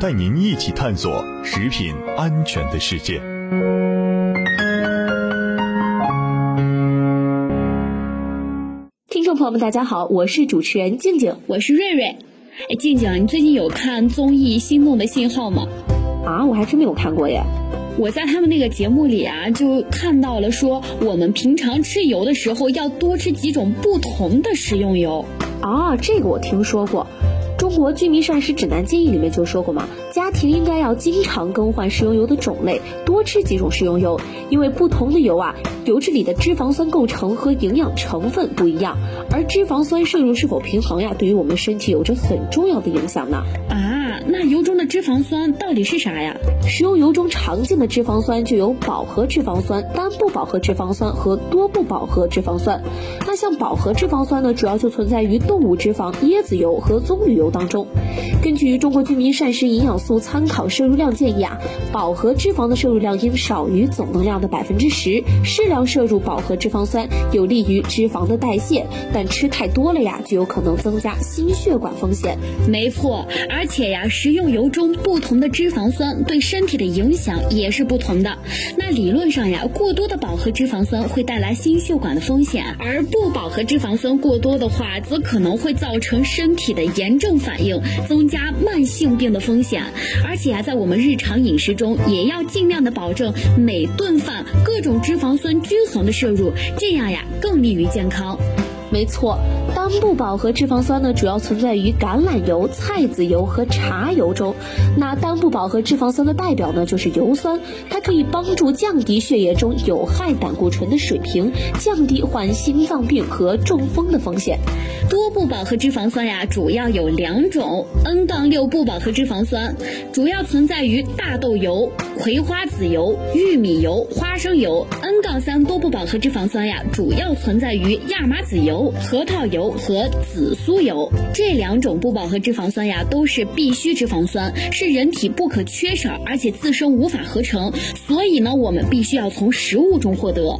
带您一起探索食品安全的世界。听众朋友们，大家好，我是主持人静静，我是瑞瑞。哎，静静，你最近有看综艺《心动的信号》吗？啊，我还真没有看过耶。我在他们那个节目里啊，就看到了说，我们平常吃油的时候要多吃几种不同的食用油。啊，这个我听说过。国居民膳食指南建议里面就说过嘛，家庭应该要经常更换食用油的种类，多吃几种食用油，因为不同的油啊，油脂里的脂肪酸构成和营养成分不一样，而脂肪酸摄入是否平衡呀，对于我们身体有着很重要的影响呢。啊，那油中的脂肪酸到底是啥呀？食用油中常见的脂肪酸就有饱和脂肪酸、单不饱和脂肪酸和多不饱和脂肪酸。那像饱和脂肪酸呢，主要就存在于动物脂肪、椰子油和棕榈油。当中，根据中国居民膳食营养素参考摄入量建议啊，饱和脂肪的摄入量应少于总能量的百分之十，适量摄入饱和脂肪酸有利于脂肪的代谢，但吃太多了呀，就有可能增加心血管风险。没错，而且呀，食用油中不同的脂肪酸对身体的影响也是不同的。那理论上呀，过多的饱和脂肪酸会带来心血管的风险，而不饱和脂肪酸过多的话，则可能会造成身体的炎症。反反应增加慢性病的风险，而且啊，在我们日常饮食中也要尽量的保证每顿饭各种脂肪酸均衡的摄入，这样呀更利于健康。没错。单不饱和脂肪酸呢，主要存在于橄榄油、菜籽油和茶油中。那单不饱和脂肪酸的代表呢，就是油酸，它可以帮助降低血液中有害胆固醇的水平，降低患心脏病和中风的风险。多不饱和脂肪酸呀，主要有两种：N- 杠六不饱和脂肪酸，主要存在于大豆油、葵花籽油、玉米油、花生油；N- 杠三多不饱和脂肪酸呀，主要存在于亚麻籽油、核桃油。和紫苏油这两种不饱和脂肪酸呀，都是必需脂肪酸，是人体不可缺少，而且自身无法合成，所以呢，我们必须要从食物中获得。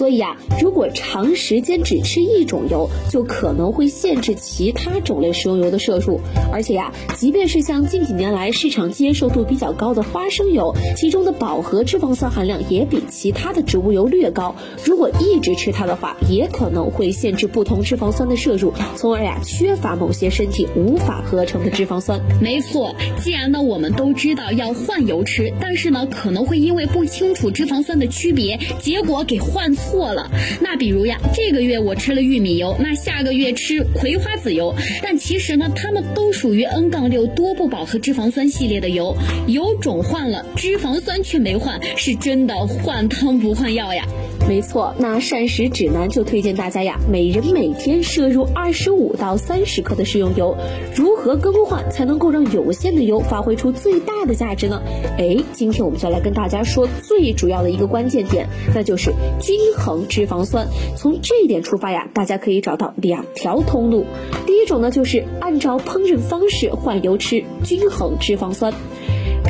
所以啊，如果长时间只吃一种油，就可能会限制其他种类食用油的摄入。而且呀，即便是像近几年来市场接受度比较高的花生油，其中的饱和脂肪酸含量也比其他的植物油略高。如果一直吃它的话，也可能会限制不同脂肪酸的摄入，从而呀缺乏某些身体无法合成的脂肪酸。没错，既然呢我们都知道要换油吃，但是呢可能会因为不清楚脂肪酸的区别，结果给换。错了，那比如呀，这个月我吃了玉米油，那下个月吃葵花籽油，但其实呢，它们都属于 N- 杠六多不饱和脂肪酸系列的油，油种换了，脂肪酸却没换，是真的换汤不换药呀。没错，那膳食指南就推荐大家呀，每人每天摄入二十五到三十克的食用油。如何更换才能够让有限的油发挥出最大的价值呢？哎，今天我们就来跟大家说最主要的一个关键点，那就是均衡脂肪酸。从这一点出发呀，大家可以找到两条通路。第一种呢，就是按照烹饪方式换油吃，均衡脂肪酸。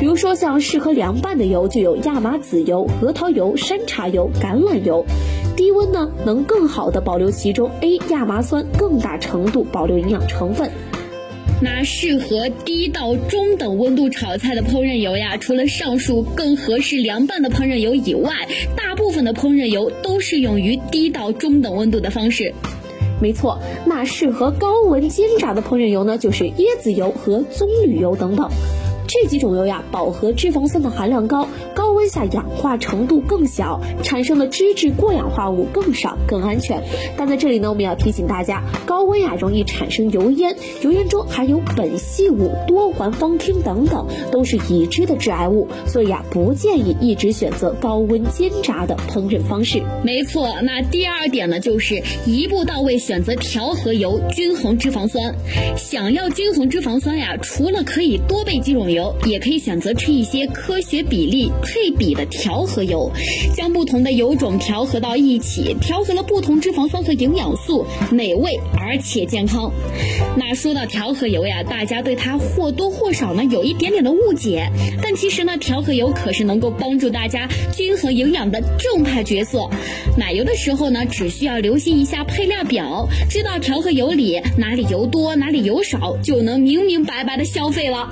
比如说，像适合凉拌的油就有亚麻籽油、核桃油、山茶油、橄榄油。低温呢，能更好的保留其中 A 亚麻酸，更大程度保留营养成分。那适合低到中等温度炒菜的烹饪油呀，除了上述更合适凉拌的烹饪油以外，大部分的烹饪油都适用于低到中等温度的方式。没错，那适合高温煎炸的烹饪油呢，就是椰子油和棕榈油等等。这几种油呀，饱和脂肪酸的含量高，高温。下氧化程度更小，产生的脂质过氧化物更少，更安全。但在这里呢，我们要提醒大家，高温呀容易产生油烟，油烟中含有苯系物、多环芳烃等等，都是已知的致癌物，所以啊，不建议一直选择高温煎炸的烹饪方式。没错，那第二点呢，就是一步到位选择调和油，均衡脂肪酸。想要均衡脂肪酸呀，除了可以多备几种油，也可以选择吃一些科学比例配比的调和油，将不同的油种调和到一起，调和了不同脂肪酸和营养素，美味而且健康。那说到调和油呀，大家对它或多或少呢有一点点的误解，但其实呢，调和油可是能够帮助大家均衡营养的正派角色。买油的时候呢，只需要留心一下配料表，知道调和油里哪里油多，哪里油少，就能明明白白的消费了。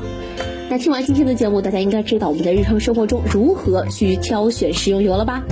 那听完今天的节目，大家应该知道我们在日常生活中如何去挑选食用油了吧？